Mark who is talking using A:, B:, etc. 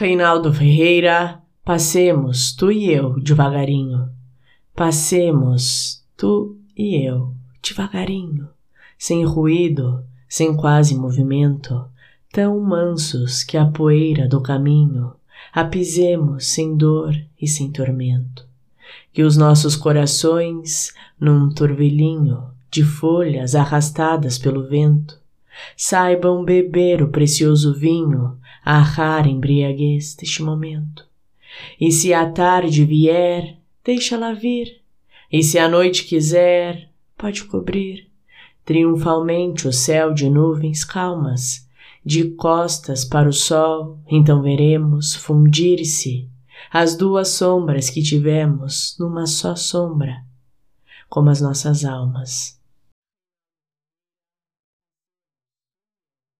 A: Reinaldo Ferreira, passemos tu e eu devagarinho. Passemos tu e eu devagarinho, sem ruído, sem quase movimento, tão mansos que a poeira do caminho apisemos sem dor e sem tormento. Que os nossos corações, num turbilhinho de folhas arrastadas pelo vento, saibam beber o precioso vinho, a rara embriaguez deste momento. E se a tarde vier, deixa-la vir, e se a noite quiser, pode cobrir. Triunfalmente o céu de nuvens calmas, de costas para o sol, então veremos fundir-se as duas sombras que tivemos numa só sombra, como as nossas almas